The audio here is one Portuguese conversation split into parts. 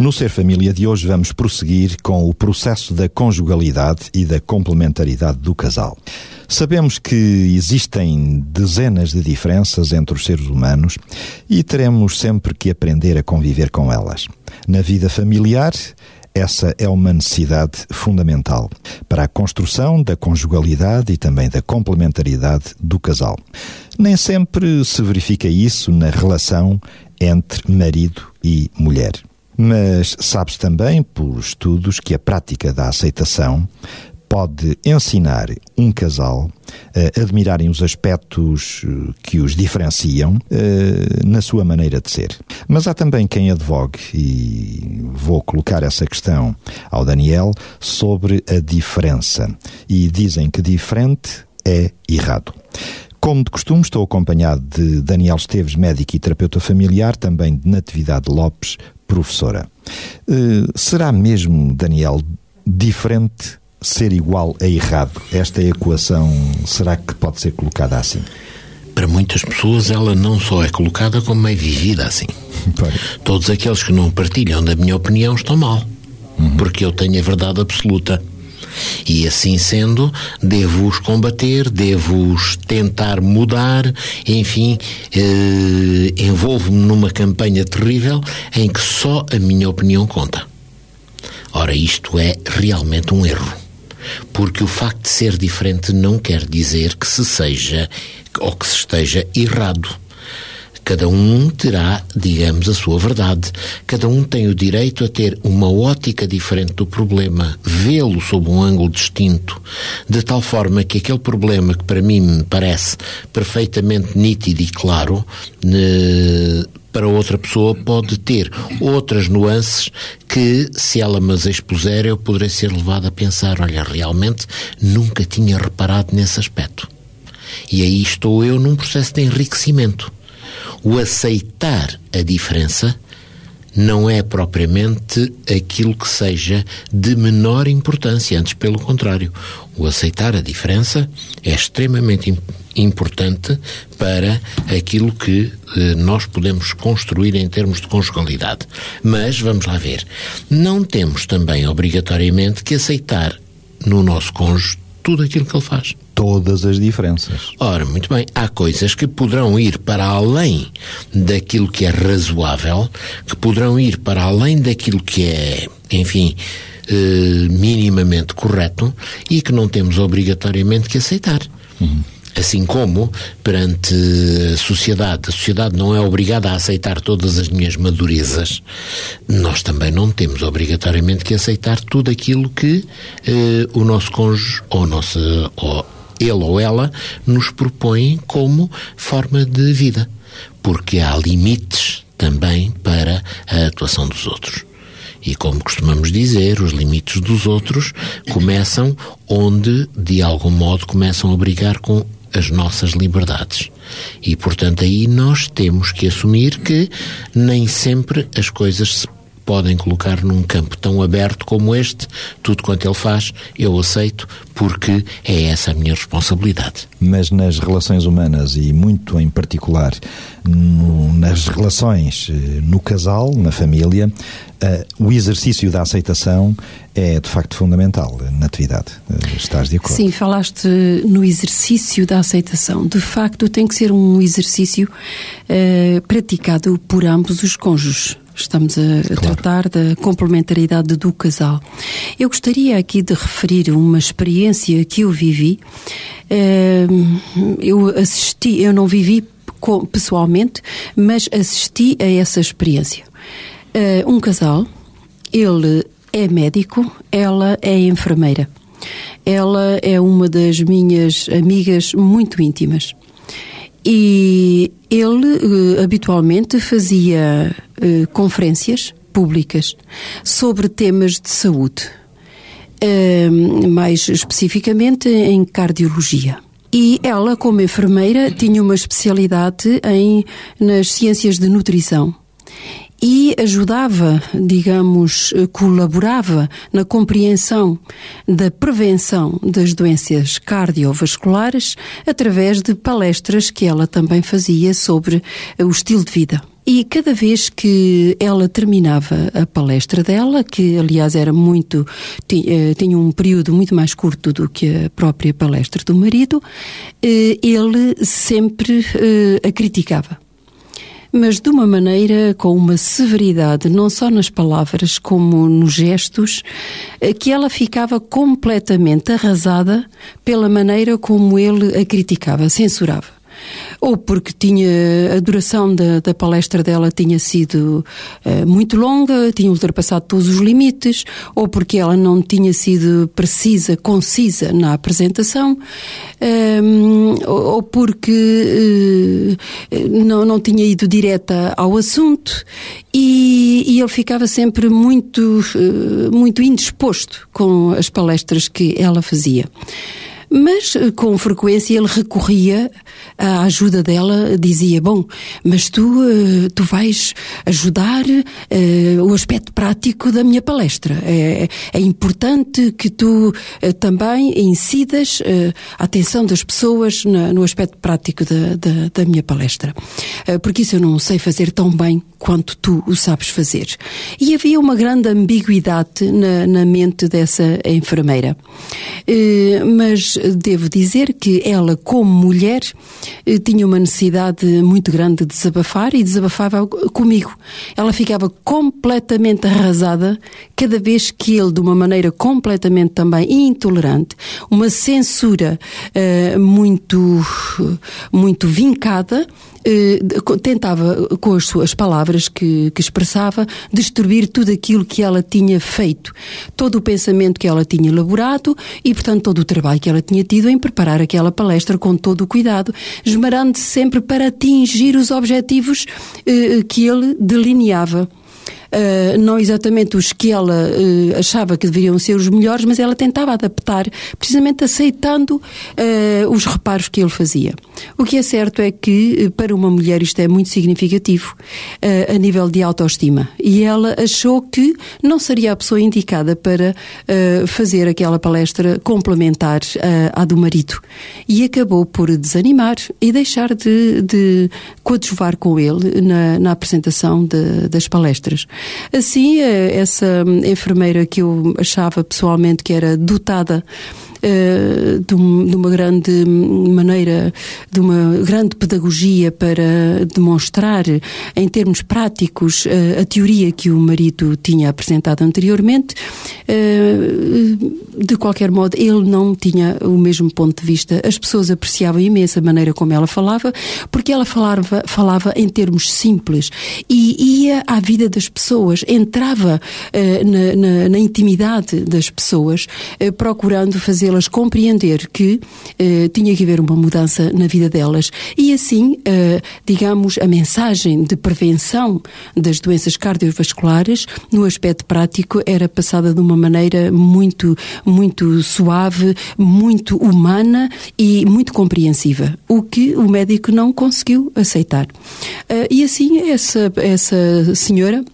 No Ser Família de hoje vamos prosseguir com o processo da conjugalidade e da complementaridade do casal. Sabemos que existem dezenas de diferenças entre os seres humanos e teremos sempre que aprender a conviver com elas. Na vida familiar, essa é uma necessidade fundamental para a construção da conjugalidade e também da complementaridade do casal. Nem sempre se verifica isso na relação entre marido e mulher. Mas sabe-se também, por estudos, que a prática da aceitação pode ensinar um casal a admirarem os aspectos eh, que os diferenciam uh, na sua maneira de ser. Mas há também quem advogue, e vou colocar essa questão ao Daniel, sobre a diferença. E dizem que diferente é errado. Como de costume, estou acompanhado de Daniel Esteves, médico e terapeuta familiar, também de Natividade Lopes, professora. Uh, será mesmo, Daniel, diferente ser igual a errado? Esta equação será que pode ser colocada assim? Para muitas pessoas ela não só é colocada como é vivida assim. Todos aqueles que não partilham da minha opinião estão mal, uhum. porque eu tenho a verdade absoluta. E assim sendo, devo-os combater, devo-os tentar mudar, enfim, eh, envolvo-me numa campanha terrível em que só a minha opinião conta. Ora, isto é realmente um erro. Porque o facto de ser diferente não quer dizer que se seja ou que se esteja errado. Cada um terá, digamos, a sua verdade. Cada um tem o direito a ter uma ótica diferente do problema, vê-lo sob um ângulo distinto, de tal forma que aquele problema que para mim me parece perfeitamente nítido e claro, para outra pessoa pode ter outras nuances que, se ela me as expuser, eu poderei ser levado a pensar: olha, realmente nunca tinha reparado nesse aspecto. E aí estou eu num processo de enriquecimento o aceitar a diferença não é propriamente aquilo que seja de menor importância, antes pelo contrário. O aceitar a diferença é extremamente importante para aquilo que eh, nós podemos construir em termos de conjugalidade. Mas, vamos lá ver, não temos também obrigatoriamente que aceitar no nosso cônjuge tudo aquilo que ele faz todas as diferenças. Ora, muito bem, há coisas que poderão ir para além daquilo que é razoável, que poderão ir para além daquilo que é, enfim, eh, minimamente correto e que não temos obrigatoriamente que aceitar. Uhum. Assim como, perante a sociedade, a sociedade não é obrigada a aceitar todas as minhas madurezas, nós também não temos obrigatoriamente que aceitar tudo aquilo que eh, o nosso cônjuge ou nossa. Ou ele ou ela nos propõem como forma de vida, porque há limites também para a atuação dos outros. E como costumamos dizer, os limites dos outros começam onde, de algum modo, começam a brigar com as nossas liberdades. E, portanto, aí nós temos que assumir que nem sempre as coisas se podem colocar num campo tão aberto como este, tudo quanto ele faz, eu aceito, porque é essa a minha responsabilidade. Mas nas relações humanas e muito em particular no, nas relações eh, no casal, na família, uh, o exercício da aceitação é de facto fundamental na atividade. Uh, estás de acordo? Sim, falaste no exercício da aceitação. De facto, tem que ser um exercício uh, praticado por ambos os cônjuges. Estamos a, claro. tratar da complementaridade do casal. Eu gostaria aqui de referir uma experiência que eu vivi. Eu assisti, eu não vivi pessoalmente, mas assisti a essa experiência. Um casal, ele é médico, ela é enfermeira. Ela é uma das minhas amigas muito íntimas. E ele uh, habitualmente fazia uh, conferências públicas sobre temas de saúde. mais especificamente em cardiologia. E ela, como enfermeira, tinha uma especialidade em, nas ciências de nutrição e ajudava, digamos, colaborava na compreensão da prevenção das doenças cardiovasculares através de palestras que ela também fazia sobre o estilo de vida. E cada vez que ela terminava a palestra dela, que aliás era muito, eh, tinha um período muito mais curto do que a própria palestra do marido, eh, ele sempre eh, a criticava mas de uma maneira com uma severidade, não só nas palavras como nos gestos, que ela ficava completamente arrasada pela maneira como ele a criticava, censurava ou porque tinha a duração da, da palestra dela tinha sido uh, muito longa, tinha ultrapassado todos os limites, ou porque ela não tinha sido precisa, concisa na apresentação, um, ehm, ou porque uh, não, não tinha ido direta ao assunto e, e ele ficava sempre muito, uh, muito indisposto com as palestras que ela fazia. Mas com frequência ele recorria à ajuda dela, dizia: Bom, mas tu, eh, tu vais ajudar uh, o aspecto prático da minha palestra. É, é importante que tu uh, também incidas a atenção das pessoas no aspecto prático da, da, da minha palestra. porque isso eu não sei fazer tão bem quanto tu o sabes fazer. E havia uma grande ambiguidade na, na mente dessa enfermeira. mas devo dizer que ela, como mulher, eh, tinha uma necessidade muito grande de desabafar e desabafava comigo. Ela ficava completamente arrasada cada vez que ele, de uma maneira completamente também intolerante, uma censura uh, muito, muito vincada, eh, tentava, com as suas palavras que, que, expressava, destruir tudo aquilo que ela tinha feito, todo o pensamento que ela tinha elaborado e, portanto, todo o trabalho que ela tinha tido em preparar aquela palestra com todo o cuidado, esmerando-se sempre para atingir os objetivos eh, que ele delineava uh, não exatamente os que ela uh, achava que deveriam ser os melhores, mas ela tentava adaptar, precisamente aceitando uh, os reparos que ele fazia. O que é certo é que para uma mulher isto é muito significativo a nível de autoestima e ela achou que não seria a pessoa indicada para fazer aquela palestra complementar à do marido e acabou por desanimar e deixar de, de coadjuvar com ele na, na apresentação de, das palestras. Assim, eh, essa enfermeira que eu achava pessoalmente que era dotada uh, de, um, de, uma grande maneira, de uma grande pedagogia para demonstrar, em termos práticos, uh, a teoria que o marido tinha apresentado anteriormente. Uh, de qualquer modo, ele não tinha o mesmo ponto de vista. As pessoas apreciavam imenso a maneira como ela falava, porque ela falava, falava em termos simples e ia à vida das pessoas, entrava na, na, na, intimidade das pessoas, procurando fazer fazê-las compreender que uh, tinha que haver uma mudança na vida delas e assim, uh, digamos, a mensagem de prevenção das doenças cardiovasculares no aspecto prático era passada de uma maneira muito, muito suave, muito humana e muito compreensiva, o que o médico não conseguiu aceitar. Uh, e assim, essa, essa senhora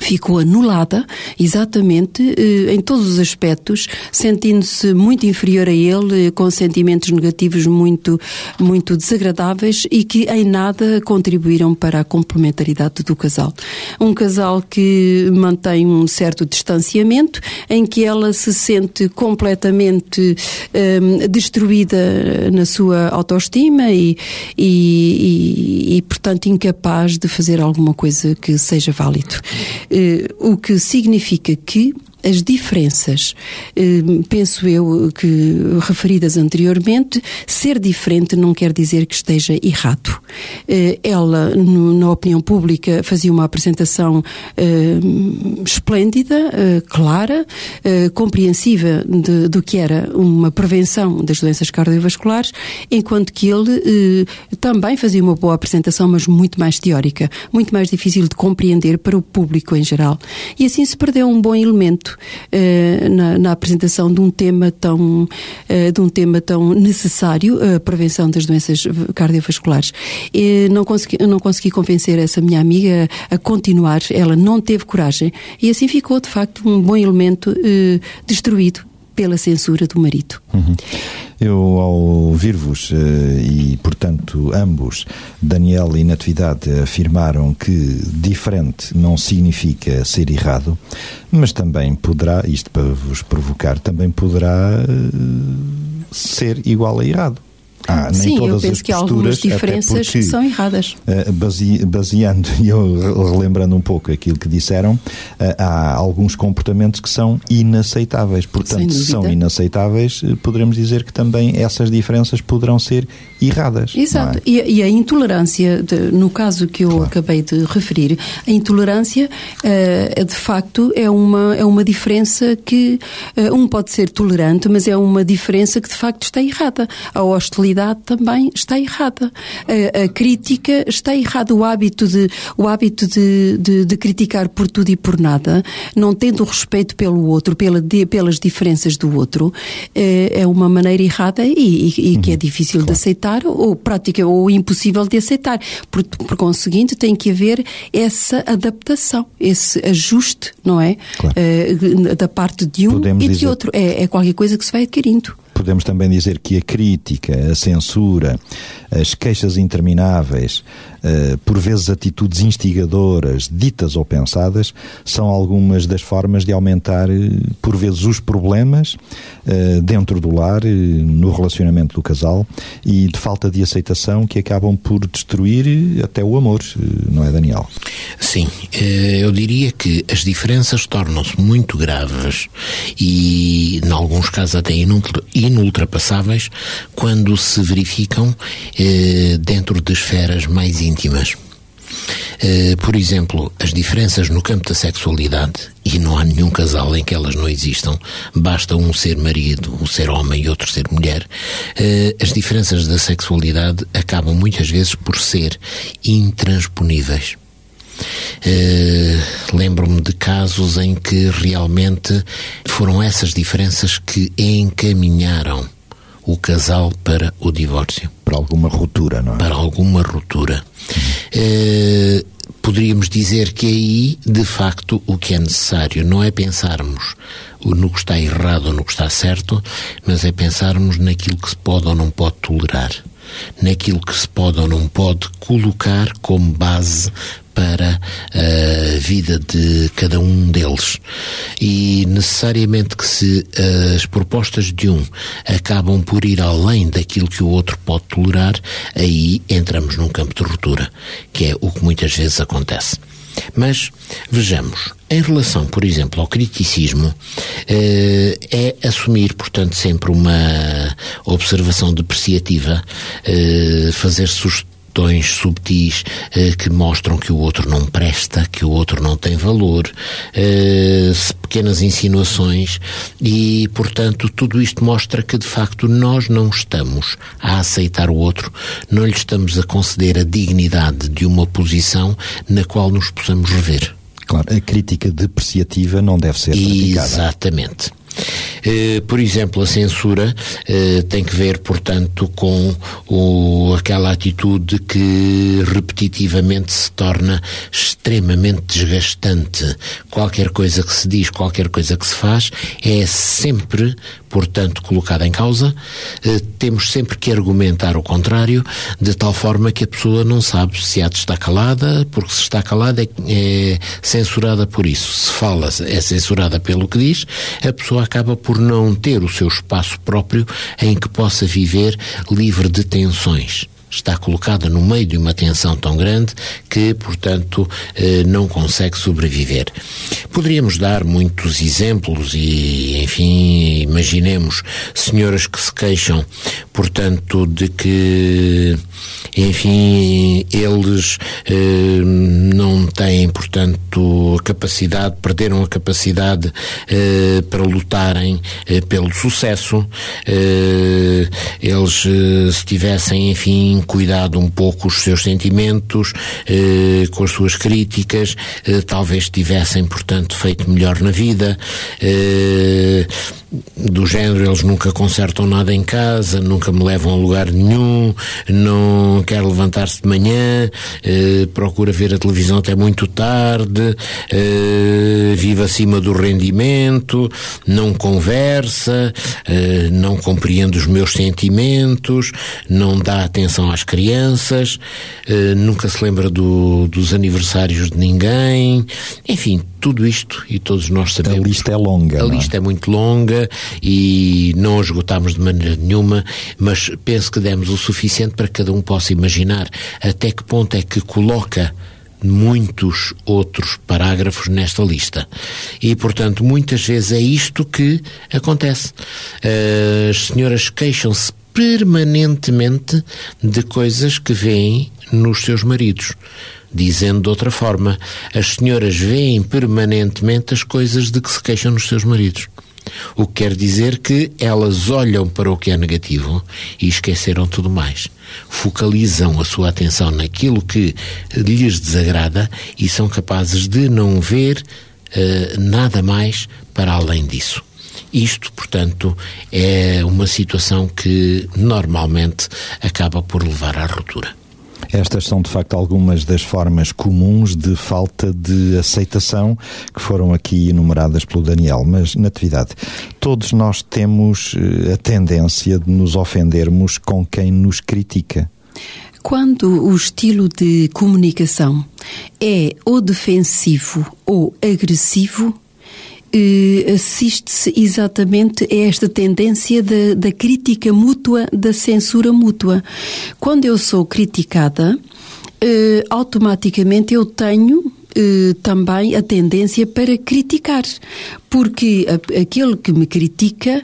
ficou anulada, exatamente, eh, em todos os aspectos, sentindo-se muito inferior a ele, com sentimentos negativos muito, muito desagradáveis e que em nada contribuíram para a complementaridade do casal. Um casal que mantém um certo distanciamento, em que ela se sente completamente um, destruída na sua autoestima e, e, e, e, portanto, incapaz de fazer alguma coisa que seja válido. Eh, o que significa que as diferenças, eh, penso eu que referidas anteriormente, ser diferente não quer dizer que esteja errado. Eh, ela, na opinião pública, fazia uma apresentação eh, esplêndida, clara, compreensiva de, do que era uma prevenção das doenças cardiovasculares, enquanto que ele também fazia uma boa apresentação, mas muito mais teórica, muito mais difícil de compreender para o público em geral. E assim se perdeu um bom elemento muito uh, na, na, apresentação de um tema tão, uh, de um tema tão necessário, a prevenção das doenças cardiovasculares. E não consegui, não consegui convencer essa minha amiga a, continuar, ela não teve coragem e assim ficou, de facto, um bom elemento uh, destruído pela censura do marido. Uhum. Eu, ao ouvir-vos, eh, e portanto ambos, Daniel e Natividade, afirmaram que diferente não significa ser errado, mas também poderá, isto para vos provocar, também poderá eh, ser igual a errado. Ah, nem Sim, todas eu penso as que algumas diferenças porque, são erradas. Uh, base, baseando e eu relembrando um pouco aquilo que disseram, uh, há alguns comportamentos que são inaceitáveis. Portanto, se são inaceitáveis, uh, poderemos dizer que também essas diferenças poderão ser erradas. Exato. É? E, e, a intolerância, de, no caso que eu claro. acabei de referir, a intolerância, de facto, é uma, é uma diferença que um pode ser tolerante, mas é uma diferença que de facto está errada. A hostilidade também está errada. A, a, crítica está errada. O hábito, de, o hábito de, de, de, criticar por tudo e por nada, não tendo respeito pelo outro, pela, pelas diferenças do outro, é, é uma maneira errada e, e, e que é uhum. difícil claro. de aceitar ou prática ou impossível de aceitar. Por, por conseguinte, tem que haver essa adaptação, esse ajuste, não é? Claro. Uh, da parte de um Podemos e de dizer... outro. É, é qualquer coisa que se vai adquirindo podemos também dizer que a crítica, a censura, as queixas intermináveis, uh, por vezes atitudes instigadoras, ditas ou pensadas, são algumas das formas de aumentar, uh, por vezes, os problemas uh, dentro do lar, no relacionamento do casal e de falta de aceitação que acabam por destruir até o amor, não é, Daniel? Sim, eu diria que as diferenças tornam-se muito graves e, em alguns casos, até inultrapassáveis quando se verificam eh, dentro de esferas mais íntimas. Uh, por exemplo, as diferenças no campo da sexualidade, e não há nenhum casal em que elas não existam, basta um ser marido, um ser homem e outro ser mulher, uh, as diferenças da sexualidade acabam muitas vezes por ser intransponíveis. Lembro-me de casos em que realmente foram essas diferenças que encaminharam o casal para o divórcio. Para alguma ruptura, não é? Para alguma ruptura. Uh, poderíamos dizer que aí, de facto, o que é necessário não é pensarmos no que está errado ou no que está certo, mas é pensarmos naquilo que se pode ou não pode tolerar naquilo que se pode ou não pode colocar como base para a vida de cada um deles. E necessariamente que se as propostas de um acabam por ir além daquilo que o outro pode tolerar, aí entramos num campo de ruptura, que é o que muitas vezes acontece. Mas vejamos, em relação, por exemplo, ao criticismo, eh, é assumir, portanto, sempre uma observação depreciativa, eh, fazer sugestões tons subtis eh, que mostram que o outro não presta, que o outro não tem valor, eh, pequenas insinuações e, portanto, tudo isto mostra que de facto nós não estamos a aceitar o outro, não lhe estamos a conceder a dignidade de uma posição na qual nos possamos rever. Claro, a crítica depreciativa não deve ser praticada. Exatamente. Eh, por exemplo, a censura eh, tem que ver, portanto, com o, aquela atitude que repetitivamente se torna extremamente desgastante. Qualquer coisa que se diz, qualquer coisa que se faz, é sempre, portanto, colocada em causa. Eh, temos sempre que argumentar o contrário, de tal forma que a pessoa não sabe se há de estar calada, porque se está calada é, é censurada por isso. Se fala, é censurada pelo que diz, a pessoa acaba por não ter o seu espaço próprio em que possa viver livre de tensões está colocada no meio de uma tensão tão grande que, portanto, eh, não consegue sobreviver. Poderíamos dar muitos exemplos e, enfim, imaginemos senhoras que se queixam, portanto, de que, enfim, eles eh, não têm, portanto, a capacidade, perderam a capacidade eh, para lutarem pelo sucesso. eles, se tivessem, enfim, cuidado um pouco os seus sentimentos, eh, com as suas críticas, eh, talvez tivessem, portanto, feito melhor na vida. Eh, do género, eles nunca consertam nada em casa, nunca me levam a lugar nenhum, não quer levantar-se de manhã, eh, procura ver a televisão até muito tarde, eh, vive acima do rendimento, não conversa, eh, não compreende os meus sentimentos, não dá atenção às crianças, eh, nunca se lembra do, dos aniversários de ninguém, enfim, tudo isto e todos nós sabemos. A lista é longa. A é? lista é muito longa e não a esgotámos de maneira nenhuma, mas penso que demos o suficiente para que cada um possa imaginar até que ponto é que coloca muitos outros parágrafos nesta lista. E, portanto, muitas vezes é isto que acontece. As senhoras queixam-se permanentemente de coisas que veem nos seus maridos. Dizendo de outra forma, as senhoras veem permanentemente as coisas de que se queixam nos seus maridos. O que quer dizer que elas olham para o que é negativo e esqueceram tudo mais. Focalizam a sua atenção naquilo que lhes desagrada e são capazes de não ver uh, nada mais para além disso. Isto, portanto, é uma situação que normalmente acaba por levar à ruptura. Estas são, de facto, algumas das formas comuns de falta de aceitação que foram aqui enumeradas pelo Daniel. Mas, Natividade, todos nós temos eh, a tendência de nos ofendermos com quem nos critica. Quando o estilo de comunicação é ou defensivo ou agressivo, assiste-se exatamente a esta tendência da, da crítica mútua, da censura mútua. Quando eu sou criticada, eh, automaticamente eu tenho eh, também a tendência para criticar, porque aquele que me critica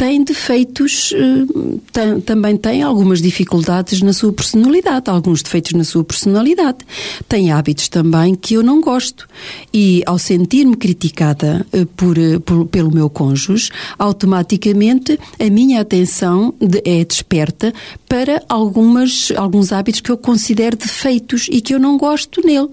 tem defeitos, eh, tem, também tem algumas dificuldades na sua personalidade, alguns defeitos na sua personalidade. Tem hábitos também que eu não gosto. E ao sentir-me criticada eh, por, eh, por, pelo meu cônjuge, automaticamente a minha atenção de, é desperta para algumas, alguns hábitos que eu considero defeitos e que eu não gosto nele.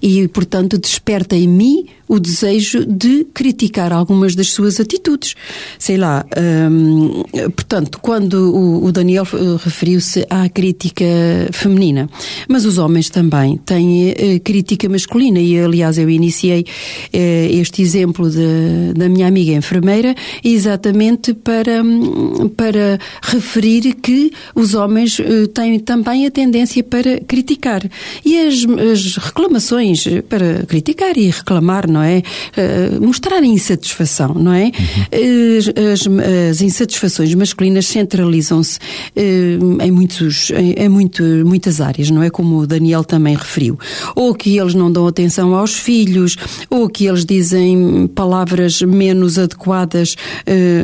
E, portanto, desperta em mim o desejo de criticar algumas das suas atitudes. Sei lá, hum, portanto, quando o, o Daniel eh, referiu-se à crítica feminina, mas os homens também têm uh, crítica masculina e, aliás, eu iniciei uh, este exemplo de, da minha amiga enfermeira exatamente para, hum, para referir que os homens uh, têm também a tendência para criticar. E as, as reclamações para criticar e reclamar, não é? Uh, mostrar insatisfação, não é? Uhum. As, as, insatisfações masculinas centralizam-se uh, em, muitos, em, muito, muitas áreas, não é? Como o Daniel também referiu. Ou que eles não dão atenção aos filhos, ou que eles dizem palavras menos adequadas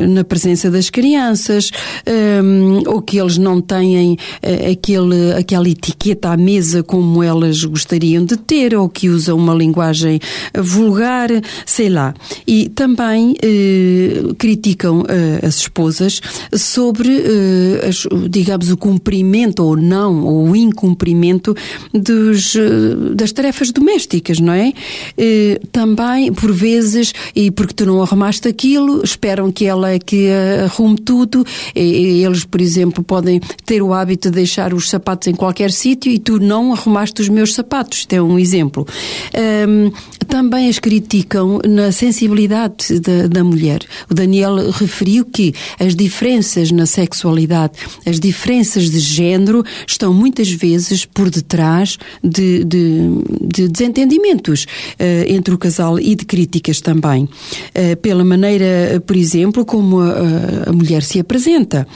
na presença das crianças, ou que eles não têm aquele, aquela etiqueta à mesa como elas gostariam de ter, ou que usam uma linguagem vulgar sei lá. E também eh, criticam eh, as esposas sobre, eh, as, digamos, o cumprimento ou não, ou o incumprimento dos, eh, das tarefas domésticas, não é? Eh, também, por vezes, e porque tu não arrumaste aquilo, esperam que ela é que arrume tudo. E, eles, por exemplo, podem ter o hábito de deixar os sapatos em qualquer sítio e tu não arrumaste os meus sapatos. Isto é um exemplo. Um, também as criticam na sensibilidade da, da mulher. O Daniel referiu que as diferenças na sexualidade, as diferenças de género, estão muitas vezes por detrás de, de, de desentendimentos uh, entre o casal e de críticas também. Uh, pela maneira, por exemplo, como a, a mulher se apresenta.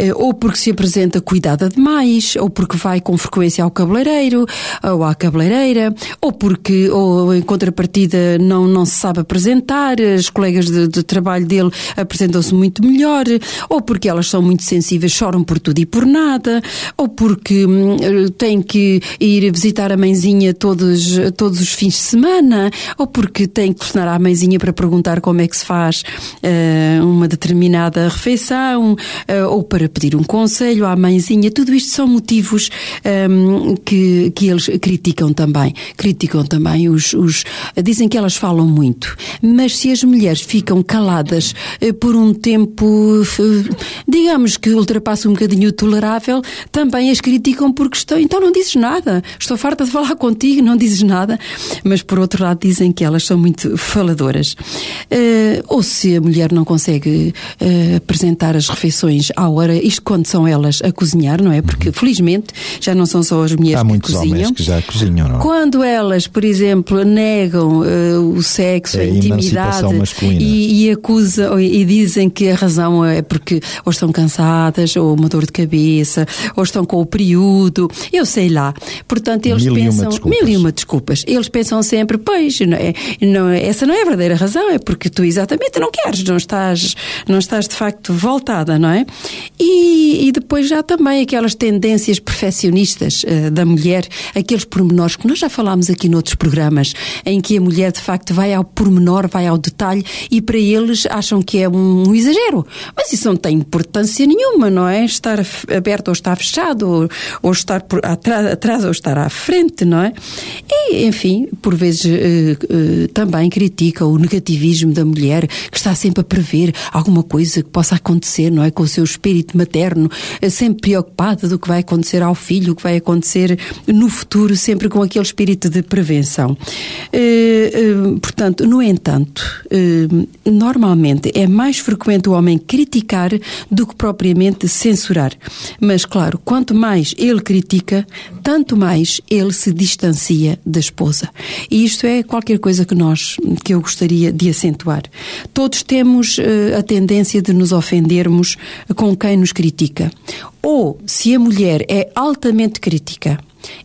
Uh, ou porque se apresenta cuidada demais, ou porque vai com frequência ao cabeleireiro, ou à cabeleireira, ou porque, ou em contra partida não, não se sabe apresentar, as colegas de, de trabalho dele apresentam-se muito melhor, ou porque elas são muito sensíveis, choram por tudo e por nada, ou porque hum, têm que ir visitar a mãezinha todos, todos os fins de semana, ou porque têm que telefonar à mãezinha para perguntar como é que se faz uh, uma determinada refeição, uh, ou para pedir um conselho à mãezinha. Tudo isto são motivos um, que, que eles criticam também. Criticam também os, os. Dizem que elas falam muito, mas se as mulheres ficam caladas uh, por um tempo, digamos que ultrapassa um bocadinho o tolerável, também as criticam porque estão. Então não dizes nada. Estou farta de falar contigo, não dizes nada. Mas por outro lado dizem que elas são muito faladoras. Uh, ou se a mulher não consegue uh, apresentar as refeições à hora, isto quando são elas a cozinhar, não é? Porque felizmente já não são só as mulheres Há que muitos cozinham. homens que já cozinham, não é? Quando elas, por exemplo, negam uh, o sexo, É a intimidade e, e acusam e dizem que a razão é porque ou estão cansadas, ou uma dor de cabeça, ou estão com o período, eu sei lá. Portanto, eles Mil e pensam desculpas. mil e uma desculpas. Eles pensam sempre, pois, não é, não, é- essa não é a verdadeira razão, é porque tu exatamente não queres, não estás, não estás de facto voltada, não é? E, e depois já também aquelas tendências perfeccionistas eh, da mulher, aqueles pormenores que nós já falámos aqui noutros programas, em que a mulher de facto vai ao pormenor, vai ao detalhe e para eles acham que é um, exagero. Mas isso não tem importância nenhuma, não é? Estar aberto ou estar fechado, ou, ou estar por atrás, atrás ou estar à frente, não é? E, enfim, por vezes eh, eh, também critica o negativismo da mulher que está sempre a prever alguma coisa que possa acontecer, não é? Com o seu espírito materno, eh, sempre preocupada do que vai acontecer ao filho, o que vai acontecer no futuro, sempre com aquele espírito de prevenção. Eh, portanto, no entanto, eh, normalmente é mais frequente o homem criticar do que propriamente censurar. Mas, claro, quanto mais ele critica, tanto mais ele se distancia da esposa. E isto é qualquer coisa que nós, que eu gostaria de acentuar. Todos temos eh, a tendência de nos ofendermos com quem nos critica. Ou, se a mulher é altamente crítica,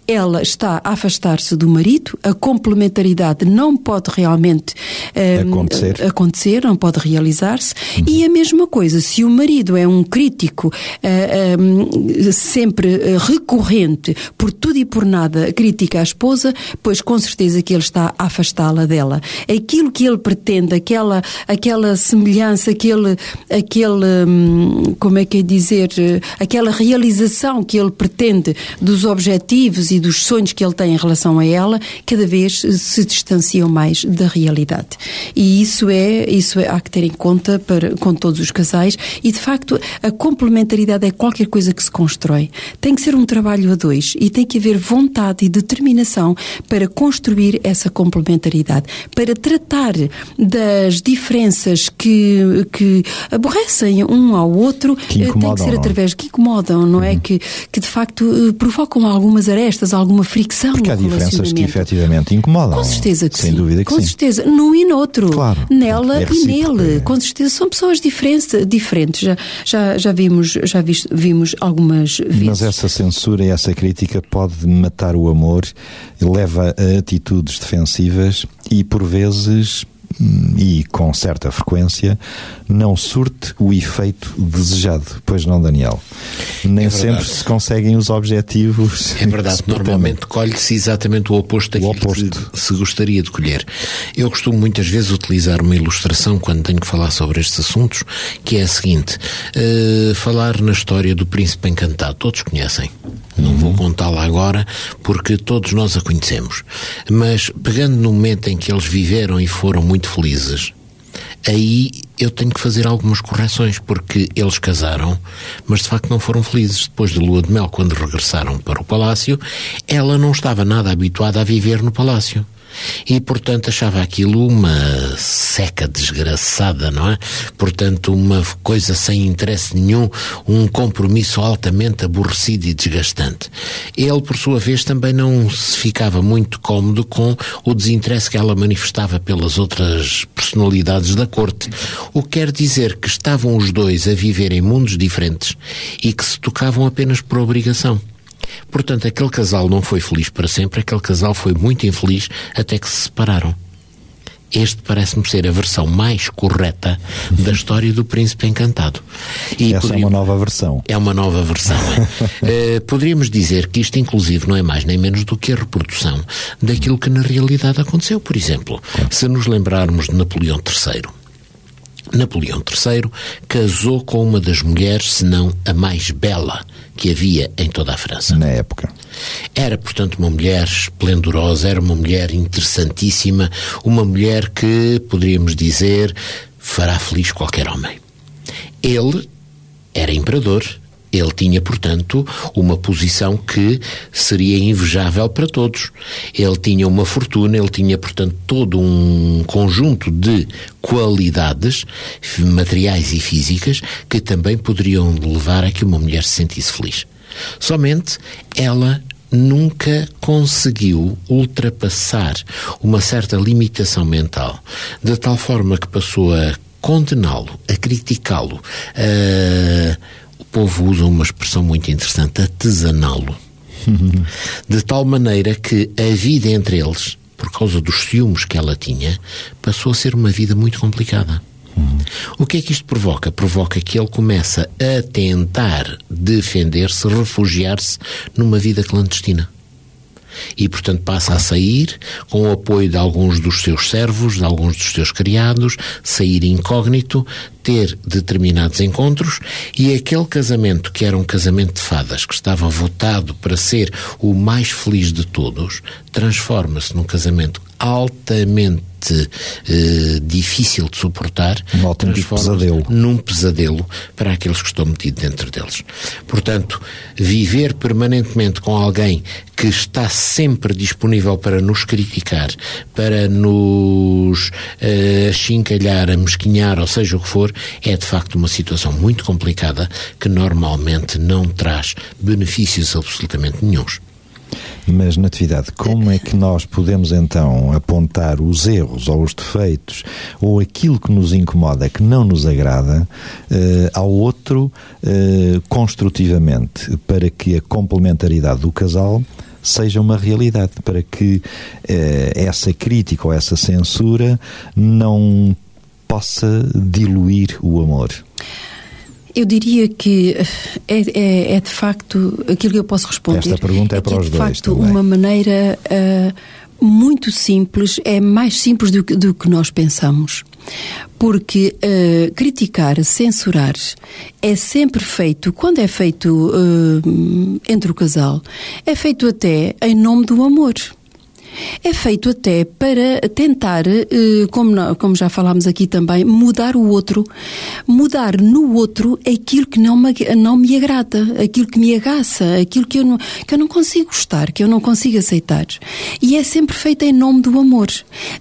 ela está a afastar-se do marido, a complementaridade não pode realmente eh, Acontecer. acontecer, não pode realizar-se. E a mesma coisa, se o marido é um crítico eh, eh, sempre eh, recorrente, por tudo e por nada, critica a esposa, pois com certeza que ele está a afastá-la dela. Aquilo que ele pretende, aquela, aquela semelhança, aquele, aquele, hum, como é que é dizer, eh, aquela realização que ele pretende dos objetivos e dos sonhos que ele tem em relação a ela, cada vez se distanciam mais da realidade. E isso é, isso é, há que ter em conta para, com todos os casais e, de facto, a complementaridade é qualquer coisa que se constrói. Tem que ser um trabalho a dois e tem que haver vontade e determinação para construir essa complementaridade, para tratar das diferenças que, que aborrecem um ao outro, Que eh, tem que ser é? através que incomodam, não é? Que, que de facto eh, provocam algumas arestas, alguma fricção Porque há diferenças que efetivamente incomodam. Com certeza que Sem sim. dúvida que Com sim. certeza. Num e noutro. Claro. Nela É e nele. é. Com certeza. São pessoas diferentes. diferentes. Já, já, já vimos, já vimos algumas vezes. Mas essa censura e essa crítica pode matar o amor, leva a atitudes defensivas e, por vezes, e com certa frequência, não surte o efeito desejado. Pois não, Daniel? Nem É sempre se conseguem os objetivos. É verdade, normalmente colhe-se exatamente o oposto daquilo oposto. que se gostaria de colher. Eu costumo muitas vezes utilizar uma ilustração quando tenho que falar sobre estes assuntos, que é a seguinte: eh, falar na história do Príncipe Encantado. Todos conhecem. Não vou contá-la agora porque todos nós a conhecemos. Mas pegando no momento em que eles viveram e foram muito felizes, aí eu tenho que fazer algumas correções, porque eles casaram, mas de facto não foram felizes. Depois de lua de mel, quando regressaram para o palácio, ela não estava nada habituada a viver no palácio. E, portanto, achava aquilo uma seca desgraçada, não é? Portanto, uma coisa sem interesse nenhum, um compromisso altamente aborrecido e desgastante. Ele, por sua vez, também não se ficava muito cómodo com o desinteresse que ela manifestava pelas outras personalidades da corte. O que quer dizer que estavam os dois a viver em mundos diferentes e que se tocavam apenas por obrigação. Portanto, aquele casal não foi feliz para sempre, aquele casal foi muito infeliz até que se separaram. este parece-me ser a versão mais correta da história do Príncipe Encantado. E Essa é uma nova versão. É uma nova versão. é? uh, poderíamos dizer que isto, inclusive, não é mais nem menos do que a reprodução daquilo que na realidade aconteceu. Por exemplo, se nos lembrarmos de Napoleão III. Napoleão III casou com uma das mulheres, se não a mais bela que havia em toda a França. Na época. Era, portanto, uma mulher esplendorosa, era uma mulher interessantíssima, uma mulher que, poderíamos dizer, fará feliz qualquer homem. Ele era imperador, ele tinha, portanto, uma posição que seria invejável para todos. Ele tinha uma fortuna, ele tinha, portanto, todo um conjunto de qualidades materiais e físicas que também poderiam levar a que uma mulher se sentisse feliz. Somente ela nunca conseguiu ultrapassar uma certa limitação mental, de tal forma que passou a condená-lo, a criticá-lo, a povo usa uma expressão muito interessante, artesaná-lo. De tal maneira que a vida entre eles, por causa dos ciúmes que ela tinha, passou a ser uma vida muito complicada. O que é que isto provoca? Provoca que ele começa a tentar defender-se, refugiar-se numa vida clandestina e, portanto, passa a sair com o apoio de alguns dos seus servos, de alguns dos seus criados, sair incógnito, ter determinados encontros. E aquele casamento que era um casamento de fadas, que estava votado para ser o mais feliz de todos, transforma-se num casamento altamente eh, difícil de suportar, um pesadelo. num pesadelo para aqueles que estão metidos dentro deles. Portanto, viver permanentemente com alguém que está sempre disponível para nos criticar, para nos uh, achincalhar, amesquinhar, ou seja o que for, é de facto uma situação muito complicada que normalmente não traz benefícios absolutamente nenhums. Mas, Natividade, como é que nós podemos então apontar os erros ou os defeitos ou aquilo que nos incomoda, que não nos agrada, uh, ao outro uh, construtivamente, para que a complementaridade do casal seja uma realidade, para que uh, essa crítica ou essa censura não possa diluir o amor? Eu diria que é, é, é, de facto aquilo que eu posso responder. Esta pergunta é, é para os é de dois. De facto, também. uma maneira uh, muito simples, é mais simples do que, do que nós pensamos. Porque uh, criticar, censurar, é sempre feito, quando é feito uh, entre o casal, é feito até em nome do amor é feito até para tentar, eh, como, já falámos aqui também, mudar o outro, mudar no outro aquilo que não me, não me agrada, aquilo que me agaça, aquilo que eu, não, que eu não consigo gostar, que eu não consigo aceitar. E é sempre feito em nome do amor.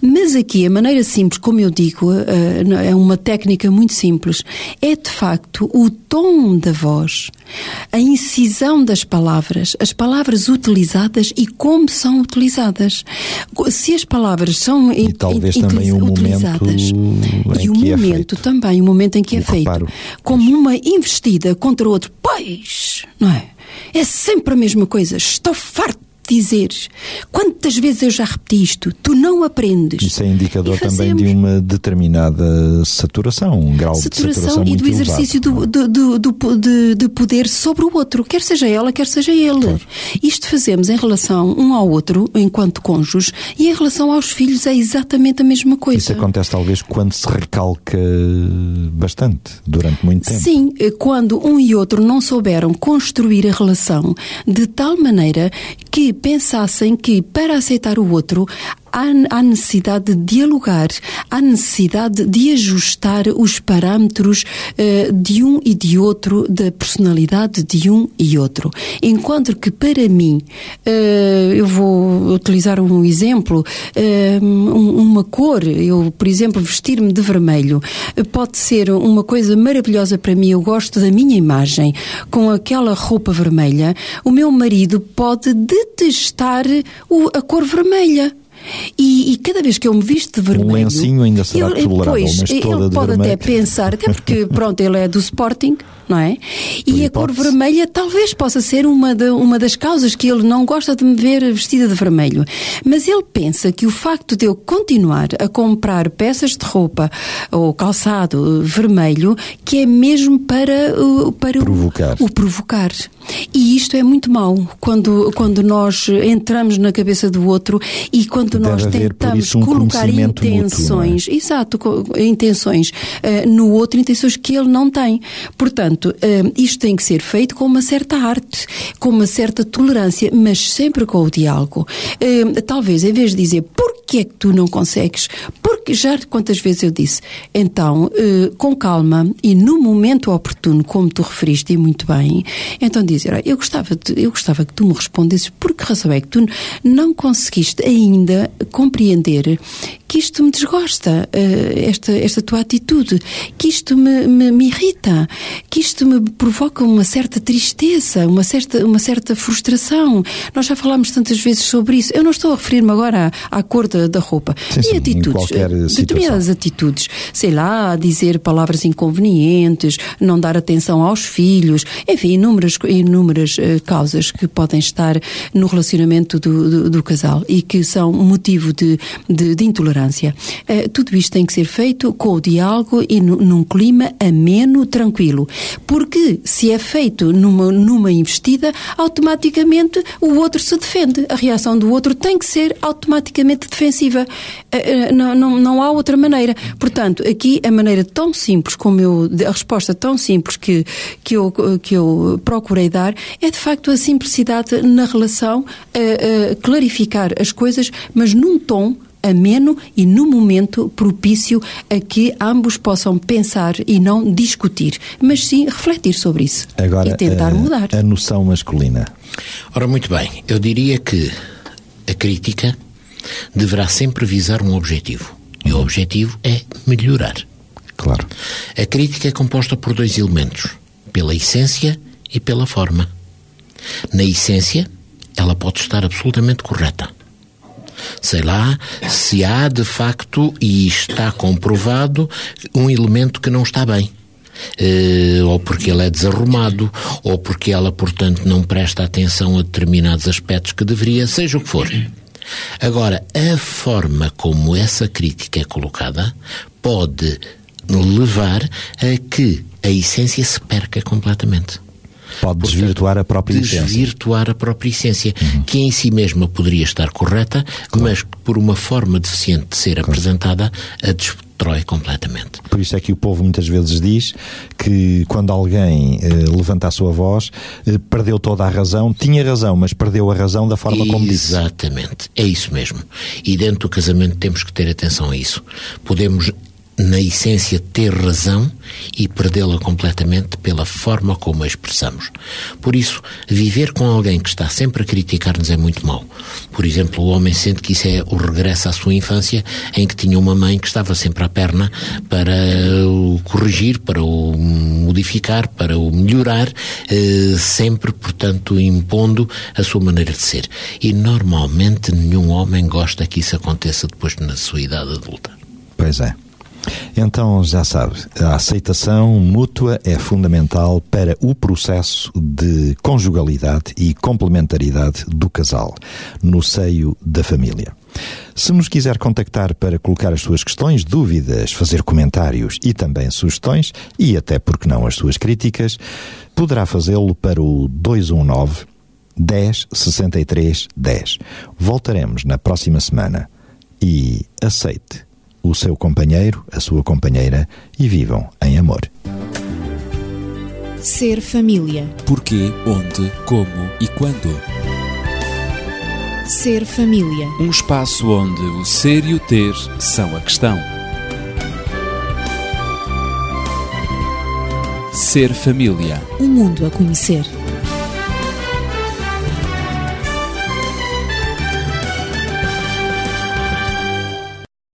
Mas aqui, a maneira simples, como eu digo, eh, é uma técnica muito simples, é de facto o tom da voz, a incisão das palavras, as palavras utilizadas e como são utilizadas. Se as palavras são e talvez também o utilizadas momento e o é momento é também, o momento em que é feito, reparo. como uma investida contra outro, pois, não é? É sempre a mesma coisa. Estou farto dizeres. Quantas vezes eu já repeti isto? Tu não aprendes. Isso é indicador também de uma determinada saturação, um grau saturação de saturação e do exercício do, do, do, de, de poder sobre o outro, quer seja ela, quer seja ele. Claro. Isto fazemos em relação um ao outro, enquanto cônjuges, e em relação aos filhos é exatamente a mesma coisa. Isso acontece talvez quando se recalca bastante, durante muito tempo. Sim, quando um e outro não souberam construir a relação de tal maneira que pensassem que para aceitar o outro há, necessidade de dialogar, há necessidade de ajustar os parâmetros uh, de um e de outro, da personalidade de um e outro. Enquanto que para mim, uh, eu vou utilizar um exemplo, uh, uma cor, eu, por exemplo, vestir-me de vermelho, pode ser uma coisa maravilhosa para mim, eu gosto da minha imagem com aquela roupa vermelha, o meu marido pode detestar o, a cor vermelha. E, e, cada vez que eu me visto de vermelho. Um lencinho ainda será ele, tolerável, pois, mas toda ele pode vermelho. até pensar, até porque, pronto, ele é do Sporting, não é? E a cor vermelha talvez possa ser uma, de, uma das causas que ele não gosta de me ver vestida de vermelho. Mas ele pensa que o facto de eu continuar a comprar peças de roupa ou calçado vermelho, que é mesmo para, para provocar. O, o provocar. E isto é muito mau quando, quando nós entramos na cabeça do outro e quando Deve nós tentamos um colocar intenções, mútuo, é? exato, intenções uh, no outro, intenções que ele não tem. Portanto, uh, isto tem que ser feito com uma certa arte, com uma certa tolerância, mas sempre com o diálogo. Uh, talvez, em vez de dizer por que é que tu não consegues? Porque já quantas vezes eu disse, então, com calma e no momento oportuno, como tu referiste e muito bem, então dizer, eu gostava, de, eu gostava que tu me respondesses por que razão é que tu não conseguiste ainda compreender que isto me desgosta, esta, esta tua atitude, que isto me, me, me, irrita, que isto me provoca uma certa tristeza, uma certa, uma certa frustração. Nós já falámos tantas vezes sobre isso. Eu não estou a referir-me agora à, à cor da, da roupa. Sim, sim, atitudes, determinadas atitudes. Sei lá, dizer palavras inconvenientes, não dar atenção aos filhos, enfim, inúmeras, inúmeras uh, causas que podem estar no relacionamento do, do, do casal e que são motivo de, de, de intolerância. Uh, tudo isto tem que ser feito com o diálogo e num clima ameno, tranquilo. Porque se é feito numa, numa investida, automaticamente o outro se defende. A reação do outro tem que ser automaticamente defensiva. Uh, não, não, não há outra maneira. Portanto, aqui a maneira tão simples como eu, a resposta tão simples que, que, eu, que eu procurei dar é de facto a simplicidade na relação, a, a clarificar as coisas, mas num tom ameno e no momento propício a que ambos possam pensar e não discutir, mas sim refletir sobre isso Agora, e tentar a, mudar. A noção masculina. Ora, muito bem, eu diria que a crítica deverá sempre visar um objetivo. E o objetivo é melhorar. Claro. A crítica é composta por dois elementos: pela essência e pela forma. Na essência, ela pode estar absolutamente correta. Sei lá se há de facto e está comprovado um elemento que não está bem. Uh, ou porque ele é desarrumado, ou porque ela, portanto, não presta atenção a determinados aspectos que deveria, seja o que for. Agora, a forma como essa crítica é colocada pode levar a que a essência se perca completamente. Pode desvirtuar a própria desvirtuar essência. Desvirtuar a própria essência, uhum. que em si mesma poderia estar correta, claro. mas por uma forma deficiente de ser claro. apresentada, a destrói completamente. Por isso é que o povo muitas vezes diz que quando alguém eh, levanta a sua voz, eh, perdeu toda a razão, tinha razão, mas perdeu a razão da forma como disse. Exatamente, é isso mesmo. E dentro do casamento temos que ter atenção a isso. Podemos na essência, ter razão e perdê-la completamente pela forma como a expressamos. Por isso, viver com alguém que está sempre a criticar-nos é muito mau. Por exemplo, o homem sente que isso é o regresso à sua infância, em que tinha uma mãe que estava sempre à perna para o corrigir, para o modificar, para o melhorar, eh, sempre, portanto, impondo a sua maneira de ser. E normalmente nenhum homem gosta que isso aconteça depois na sua idade adulta. Pois é. Então, já sabe, a aceitação mútua é fundamental para o processo de conjugalidade e complementaridade do casal no seio da família. Se nos quiser contactar para colocar as suas questões, dúvidas, fazer comentários e também sugestões, e até porque não as suas críticas, poderá fazê-lo para o 219 10 63 10. Voltaremos na próxima semana e aceite o seu companheiro, a sua companheira e vivam em amor. Ser família. Porquê, onde, como e quando. Ser família. Um espaço onde o ser e o ter são a questão. Ser família. Um mundo a conhecer.